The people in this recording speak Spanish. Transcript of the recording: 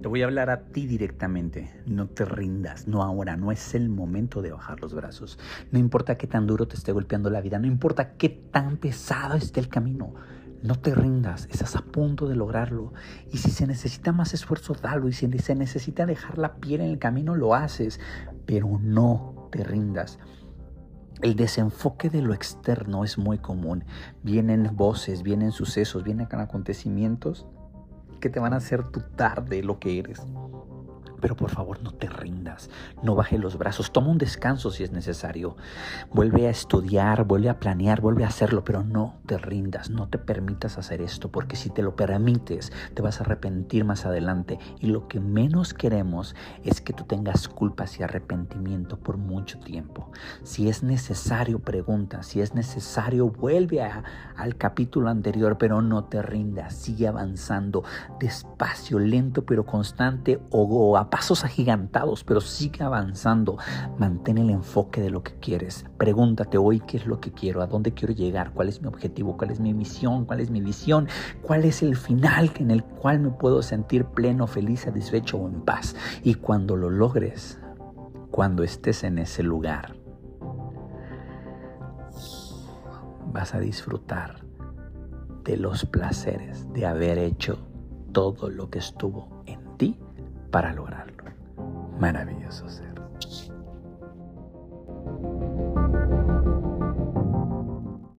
Te voy a hablar a ti directamente. No te rindas, no ahora, no es el momento de bajar los brazos. No importa qué tan duro te esté golpeando la vida, no importa qué tan pesado esté el camino. No te rindas, estás a punto de lograrlo. Y si se necesita más esfuerzo, dalo. Y si se necesita dejar la piel en el camino, lo haces. Pero no te rindas. El desenfoque de lo externo es muy común. Vienen voces, vienen sucesos, vienen acontecimientos que te van a hacer dudar de lo que eres. Pero por favor no te rindas, no bajes los brazos, toma un descanso si es necesario. Vuelve a estudiar, vuelve a planear, vuelve a hacerlo, pero no te rindas, no te permitas hacer esto, porque si te lo permites, te vas a arrepentir más adelante. Y lo que menos queremos es que tú tengas culpas y arrepentimiento por mucho tiempo. Si es necesario, pregunta, si es necesario, vuelve al capítulo anterior, pero no te rindas, sigue avanzando despacio, lento, pero constante o, pasos agigantados, pero sigue avanzando. Mantén el enfoque de lo que quieres. Pregúntate hoy qué es lo que quiero, a dónde quiero llegar, cuál es mi objetivo, cuál es mi misión, cuál es mi visión, cuál es el final en el cual me puedo sentir pleno, feliz, satisfecho o en paz. Y cuando lo logres, cuando estés en ese lugar, vas a disfrutar de los placeres de haber hecho todo lo que estuvo en ti para lograrlo. Maravilloso ser.